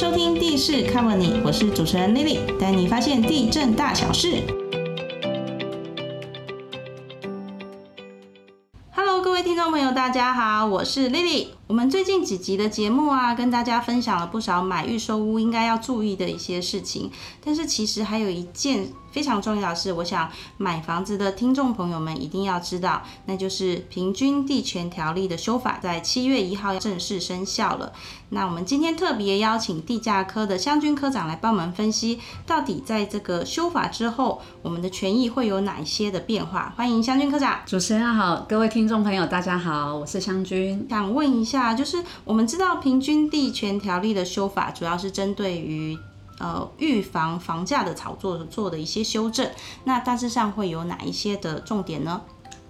收听地势 cover 你，我是主持人 Lily，带你发现地震大小事。Hello，各位听众朋友，大家好，我是 Lily。我们最近几集的节目啊，跟大家分享了不少买预售屋应该要注意的一些事情，但是其实还有一件。非常重要的事，我想买房子的听众朋友们一定要知道，那就是《平均地权条例》的修法在七月一号正式生效了。那我们今天特别邀请地价科的湘军科长来帮我们分析，到底在这个修法之后，我们的权益会有哪一些的变化？欢迎湘军科长。主持人好，各位听众朋友大家好，我是湘军。想问一下，啊就是我们知道《平均地权条例》的修法主要是针对于。呃，预防房价的炒作做的一些修正，那大致上会有哪一些的重点呢？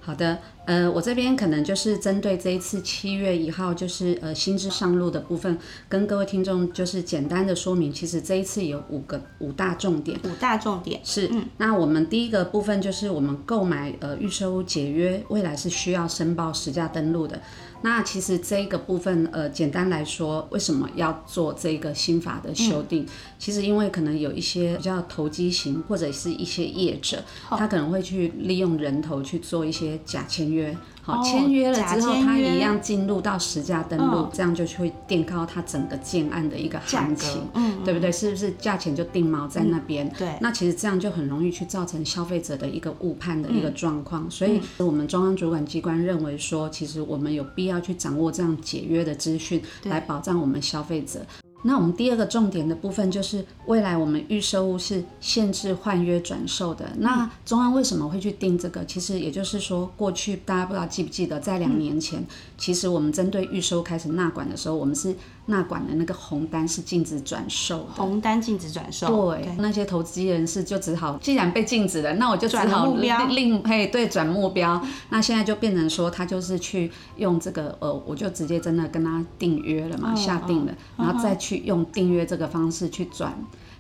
好的，呃，我这边可能就是针对这一次七月一号，就是呃新制上路的部分，跟各位听众就是简单的说明，其实这一次有五个五大重点。五大重点是，嗯，那我们第一个部分就是我们购买呃预售屋解约，未来是需要申报实价登录的。那其实这个部分，呃，简单来说，为什么要做这个新法的修订？其实因为可能有一些比较投机型或者是一些业者，他可能会去利用人头去做一些假签约。好，签约了之后，他一样进入到实价登录，这样就会垫高他整个建案的一个行情，嗯，对不对？是不是价钱就定锚在那边？对。那其实这样就很容易去造成消费者的一个误判的一个状况。所以，我们中央主管机关认为说，其实我们有必要去掌握这样解约的资讯，来保障我们消费者。那我们第二个重点的部分就是，未来我们预售屋是限制换约转售的。那中央为什么会去定这个？其实也就是说，过去大家不知道记不记得，在两年前，其实我们针对预售开始纳管的时候，我们是。纳管的那个红单是禁止转售，红单禁止转售。对，那些投资人士就只好，既然被禁止了，那我就只好另嘿对转目标。那现在就变成说，他就是去用这个呃，我就直接真的跟他订约了嘛，下定了，然后再去用订约这个方式去转，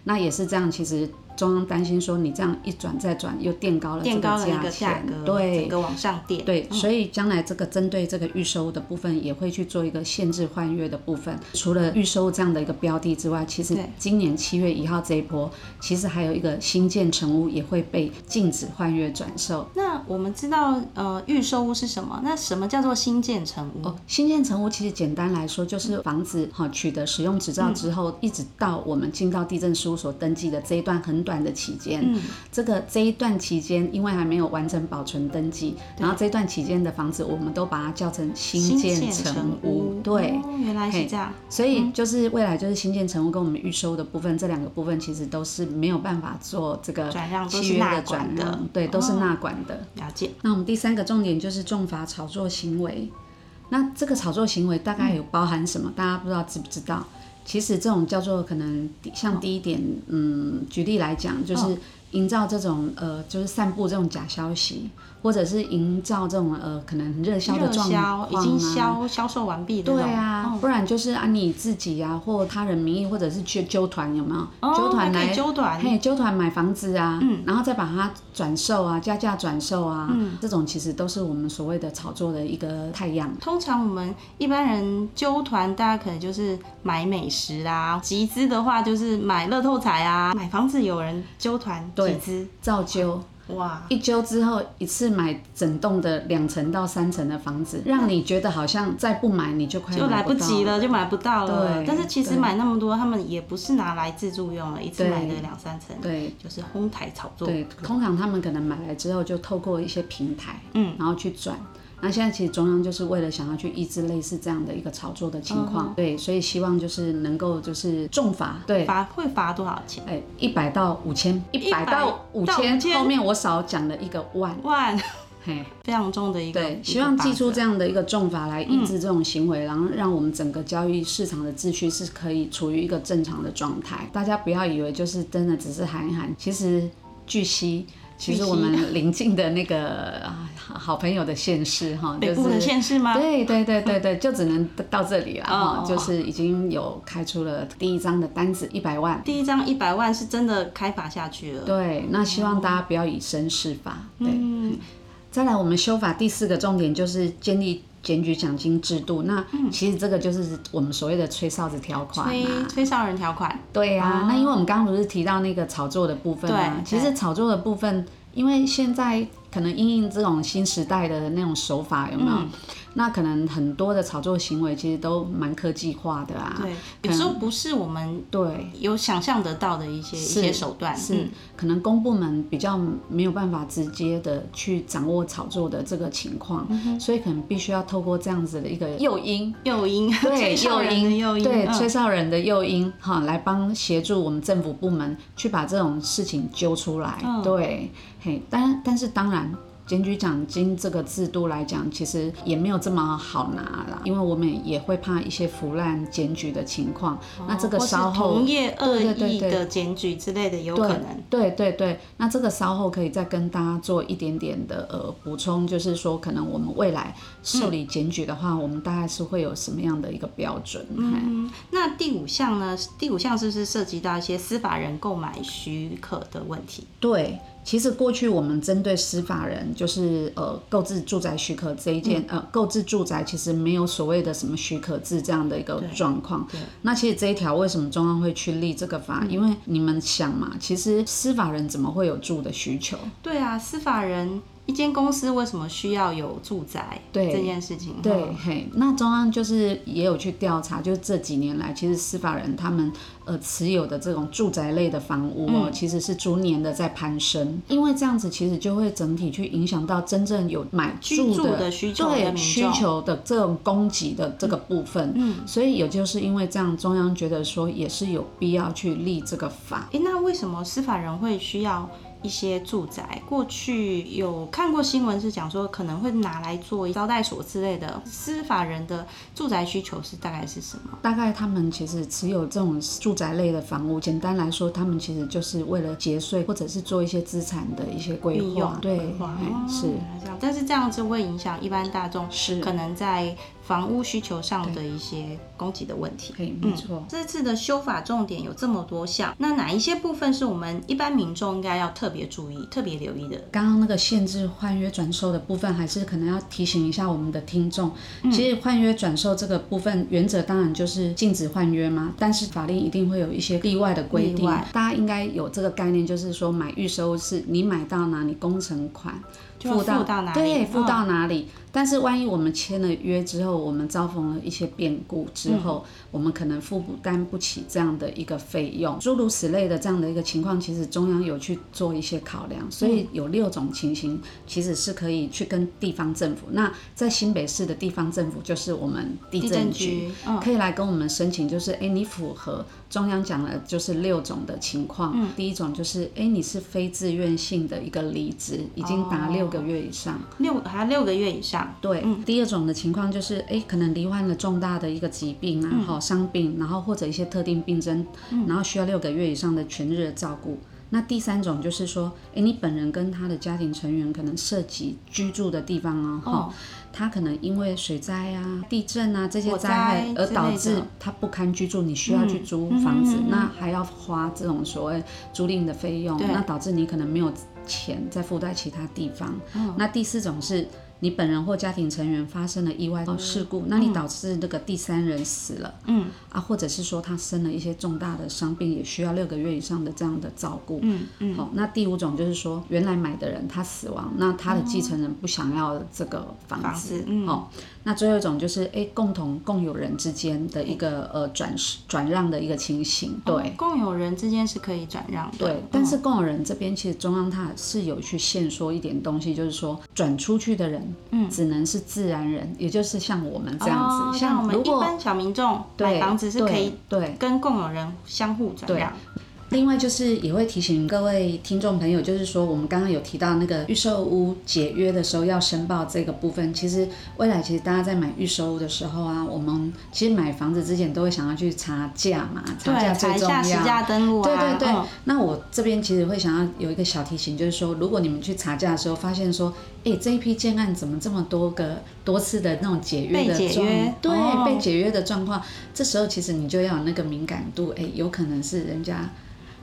那也是这样，其实。中央担心说你这样一转再转又垫高了这个价格，对，整个往上垫。对，所以将来这个针对这个预收的部分也会去做一个限制换月的部分。除了预收这样的一个标的之外，其实今年七月一号这一波，其实还有一个新建成屋也会被禁止换月转售。那我们知道呃预售屋是什么？那什么叫做新建成屋？哦，新建成屋其实简单来说就是房子哈取得使用执照之后，一直到我们进到地震事务所登记的这一段很短。的期间，这个这一段期间，因为还没有完成保存登记，然后这段期间的房子，我们都把它叫成新建成屋。对，原来是这样。所以就是未来就是新建成屋跟我们预收的部分，这两个部分其实都是没有办法做这个转让，契约的转让，对，都是纳管的。了解。那我们第三个重点就是重罚炒作行为。那这个炒作行为大概有包含什么？大家不知道知不知道？其实这种叫做可能像第一点，嗯，举例来讲，就是营造这种呃，就是散布这种假消息。或者是营造这种呃可能热销的状况啊，已经销销售完毕的对啊，不然就是啊你自己啊或他人名义，或者是去揪团有没有？揪团来揪团，嘿，揪团买房子啊，嗯，然后再把它转售啊，加价转售啊，嗯，这种其实都是我们所谓的炒作的一个太阳。通常我们一般人揪团，大家可能就是买美食啦，集资的话就是买乐透彩啊，买房子有人揪团集资造揪。哇！一揪之后，一次买整栋的两层到三层的房子，让你觉得好像再不买你就快就来不及了，就买不到了。对。但是其实买那么多，他们也不是拿来自住用了，一次买个两三层，对，就是哄抬炒作。对，通常他们可能买来之后就透过一些平台，嗯，然后去转。那现在其实中央就是为了想要去抑制类似这样的一个炒作的情况，对，所以希望就是能够就是重罚，对，罚会罚多少钱？哎，一百到五千，一百到五千，后面我少讲了一个万万，嘿，非常重的一个，对，希望寄出这样的一个重罚来抑制这种行为，然后让我们整个交易市场的秩序是可以处于一个正常的状态。大家不要以为就是真的只是喊一喊，其实据悉。其实我们临近的那个好朋友的县市哈，北部的县市吗？对对对对对，就只能到这里了哈，就是已经有开出了第一张的单子一百万，第一张一百万是真的开发下去了。对，那希望大家不要以身试法。对，再来我们修法第四个重点就是建立。检举奖金制度。那其实这个就是我们所谓的吹哨子条款吹啊。吹哨人条款，对呀、哦那因为我们刚刚不是提到那个炒作的部分吗？其实炒作的部分，因为现在可能因应这种新时代的那种手法，有没有？嗯那可能很多的炒作行为其实都蛮科技化的啊。对，有时候不是我们对，有想象得到的一些一些手段，是、嗯可能公部门比较没有办法直接的去掌握炒作的这个情况，嗯所以可能必须要透过这样子的一个诱因，诱因，对诱因，诱因，对嗯吹哨人的诱因，哈，来帮协助我们政府部门去把这种事情揪出来。嗯对，嘿，但但是当然。检举奖金这个制度来讲，其实也没有这么好拿啦，因为我们也会怕一些腐烂检举的情况。那这个稍后同业恶意的检举之类的有可能。对对对，那这个稍后可以再跟大家做一点点的呃补充，就是说可能我们未来受理检举的话，我们大概是会有什么样的一个标准？嗯，那第五项呢？第五项是不是涉及到一些司法人购买许可的问题？对。其实过去我们针对司法人，就是呃购置住宅许可这一件，呃购置住宅其实没有所谓的什么许可制这样的一个状况。那其实这一条为什么中央会去立这个法？因为你们想嘛，其实司法人怎么会有住的需求？对啊，司法人一间公司为什么需要有住宅？对这件事情，对嗯，嘿，那中央就是也有去调查，就是这几年来，其实司法人他们呃持有的这种住宅类的房屋哦，嗯其实是逐年的在攀升，因为这样子其实就会整体去影响到真正有买居住住的需求的对需求的这种供给的这个部分，嗯，所以也就是因为这样，中央觉得说也是有必要去立这个法。诶，那为什么司法人会需要一些住宅？过去有看过新闻是讲说可能会拿来做招待所之类的。司法人的住宅需求是大概是什么？大概他们其实持有这种住宅类的房屋，简单来说，他们其实就是为了节税，或者是做一些资产的一些规划。对规划，哦是但是这样子会影响一般大众是可能在房屋需求上的一些供给的问题。可以，没错。这次的修法重点有这么多项，那哪一些部分是我们一般民众应该要特别注意、特别留意的？刚刚那个限制换约转售的部分，还是可能要提醒一下我们的听众。嗯其实换约转售这个部分，原则当然就是禁止换约嘛，但是法令一定会有一些例外的规定。大家应该有这个概念，就是说买预收是你买到哪里工程款。付到哪里？对，付嗯到哪里？但是万一我们签了约之后，我们遭逢了一些变故之后，我们可能负担不起这样的一个费用，诸如此类的这样的一个情况，其实中央有去做一些考量，所以有六种情形其实是可以去跟地方政府。那在新北市的地方政府就是我们地地震震局可以来跟我们申请，就是哎，你符合中央讲了，就是六种的情况。嗯第一种就是哎，你是非自愿性的一个离职，已经达哦六个月以上。六还要六个月以上。对，第二种的情况就是，哎，可能罹患了重大的一个疾病啊，哈、伤病，然后或者一些特定病症，然后需要六个月以上的全日的照顾。那第三种就是说，哎，你本人跟他的家庭成员可能涉及居住的地方啊，哈、哦，他可能因为水灾啊、地震啊这些火灾害而导致他不堪居住，你需要去租房子，嗯嗯嗯嗯那还要花这种所谓租赁的费用，那导致你可能没有钱再付在其他地方。那第四种是。你本人或家庭成员发生了意外事故，那你导致那个第三人死了，嗯啊，或者是说他生了一些重大的伤病，也需要六个月以上的这样的照顾。嗯嗯，好、那第五种就是说，原来买的人他死亡，那他的继承人不想要这个房子。房子嗯好、那最后一种就是哎，共同共有人之间的一个呃转转让的一个情形。对。哦共有人之间是可以转让的。对，但嗯是共有人这边其实中央它是有去限说一点东西，就是说转出去的人，嗯，只能是自然人，也就是像我们这样子，哦像我们一般小民众买对房子是可以对对跟共有人相互转让。另外就是也会提醒各位听众朋友，就是说我们刚刚有提到那个预售屋解约的时候要申报这个部分，其实未来其实大家在买预售屋的时候啊，我们其实买房子之前都会想要去查价嘛，查价最重要。下实价登录啊。对对对，嗯那我这边其实会想要有一个小提醒，就是说，如果你们去查价的时候，发现说，哎，这一批建案怎么这么多个多次的那种解约的状况对，哦被解约的状况，这时候其实你就要有那个敏感度，哎，有可能是人家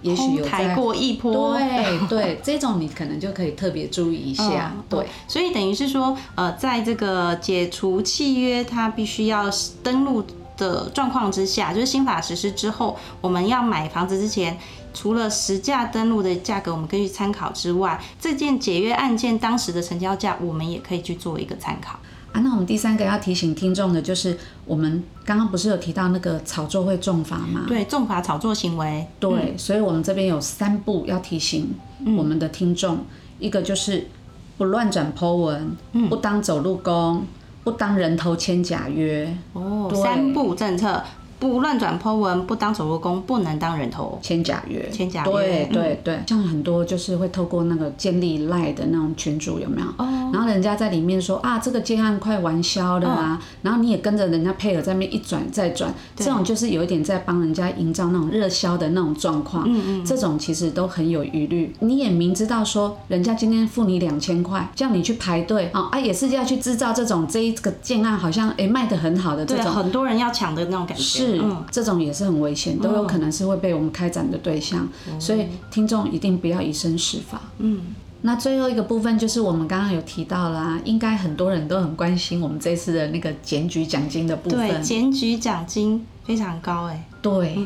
也许有抬在过一波，对对，这种你可能就可以特别注意一下。嗯对，所以等于是说，呃，在这个解除契约，它必须要登录的状况之下，就是新法实施之后，我们要买房子之前。除了实价登录的价格我们可以去参考之外，这件解约案件当时的成交价，我们也可以去做一个参考。啊，那我们第三个要提醒听众的就是，我们刚刚不是有提到那个炒作会重罚吗？对，重罚炒作行为，对，所以我们这边有三步要提醒我们的听众，一个就是不乱转 po 文，不当走路工，不当人头签假约，哦，三步政策。不乱转 po 文，不当走路工，不能当人头。签假约，签假约对嗯对对，像很多就是会透过那个建立赖的那种群主有没有？哦，然后人家在里面说啊，这个建案快完销了啊，然后你也跟着人家配合在那边一转再转，这种就是有一点在帮人家营造那种热销的那种状况。嗯嗯，这种其实都很有疑虑。你也明知道说人家今天付你两千块，叫你去排队啊啊，也是要去制造这种这一个建案好像哎卖的很好的这对，种。很多人要抢的那种感觉。是，嗯，这种也是很危险，都有可能是会被我们开展的对象，所以听众一定不要以身试法。嗯，那最后一个部分就是我们刚刚有提到啦，应该很多人都很关心我们这次的那个检举奖金的部对，分。检举奖金非常高哎。对，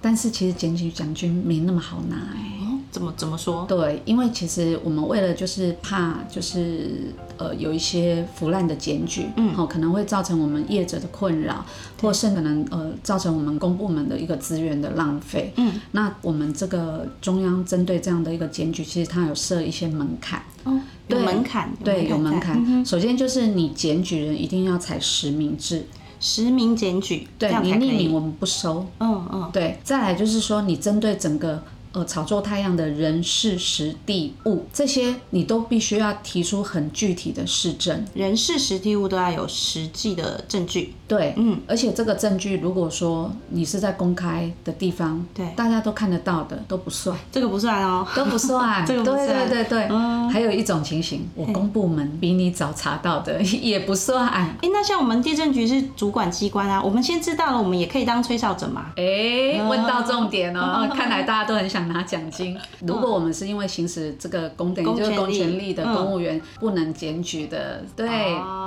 但是其实检举奖金没那么好拿哎、哦，怎么怎么说？对，因为其实我们为了就是怕就是呃有一些腐烂的检举，嗯，好、可能会造成我们业者的困扰，或甚可能呃造成我们公部门的一个资源的浪费，嗯，那我们这个中央针对这样的一个检举，其实它有设一些门槛，哦，有对门槛，对，有门在槛。首先就是你检举人一定要采实名制，实名检举，对你。匿名我们不收，嗯嗯，对，再来就是说，你针对整个呃炒作太阳的人事、实地、物这些，你都必须要提出很具体的事证。人事实地物都要有实际的证据。对，嗯，而且这个证据，如果说你是在公开的地方，对大家都看得到的，都不算，这个不算哦。都不算。这个不对算对对嗯。还有一种情形，我公部门比你早查到的也不算。哎，那像我们地震局是主管机关啊，我们先知道了，我们也可以当吹哨者嘛。哎，问到重点哦，看来大家都很想拿奖金。如果我们是因为行使这个公等于就是公权力的公务员不能检举的，对，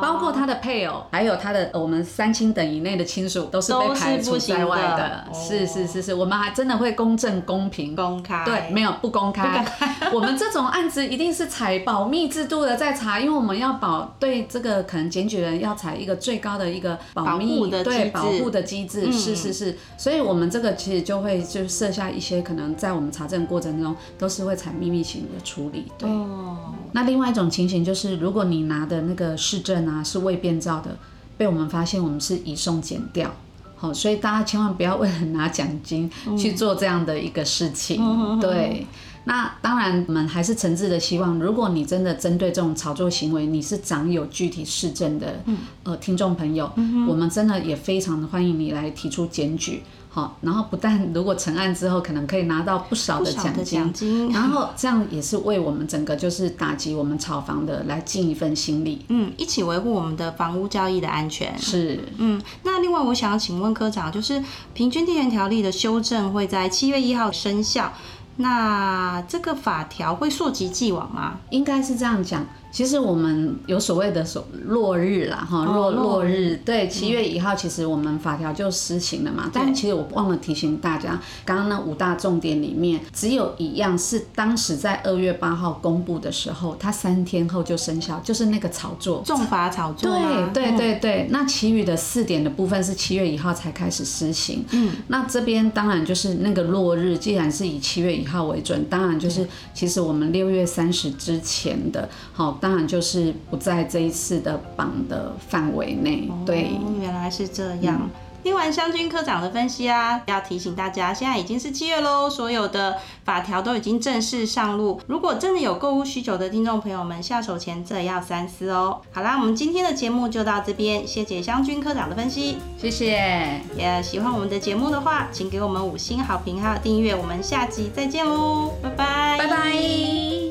包括他的配偶，还有他的呃我们三亲等以内的亲属都是被排除在外的。是是是是，我们还真的会公正公平公开。对，没有不公开。我们这种案子一定是采保密制度的在查，因为我们要保对这个可能检举人要采一个最高的一个保密的对保护的机制。是是是，所以我们这个其实就会就设下一些可能在我们查证过程中都是会采秘密型的处理。对。哦。那另外一种情形就是，如果你拿的那个市政啊是未变造的，被我们发现，我们是移送检调。好，所以大家千万不要为了拿奖金去做这样的一个事情。对。那当然，我们还是诚挚的希望，如果你真的针对这种炒作行为，你是长有具体事证的，呃，听众朋友，我们真的也非常的欢迎你来提出检举。好，然后不但如果成案之后，可能可以拿到不少的奖金，金然后这样也是为我们整个就是打击我们炒房的来尽一份心力。嗯，一起维护我们的房屋交易的安全。是，嗯，那另外我想要请问科长，就是平均地权条例的修正会在七月一号生效，那这个法条会溯及既往吗？应该是这样讲。其实我们有所谓的所落日啦，哈，落落日，对，七月一号其实我们法条就施行了嘛。但其实我忘了提醒大家，刚刚那五大重点里面，只有一样是当时在二月八号公布的时候，它三天后就生效，就是那个炒作，重罚炒作。对对对对，那其余的四点的部分是七月一号才开始施行。嗯，那这边当然就是那个落日，既然是以七月一号为准，当然就是其实我们六月三十之前的，好。当然就是不在这一次的榜的范围内，对、哦，原来是这样。嗯听完湘军科长的分析啊，要提醒大家，现在已经是七月喽，所有的法条都已经正式上路。如果真的有购物需求的听众朋友们，下手前这要三思哦。好啦，我们今天的节目就到这边，谢谢湘军科长的分析，谢谢。也喜欢我们的节目的话，请给我们五星好评还有订阅，我们下集再见喽，拜拜，拜拜。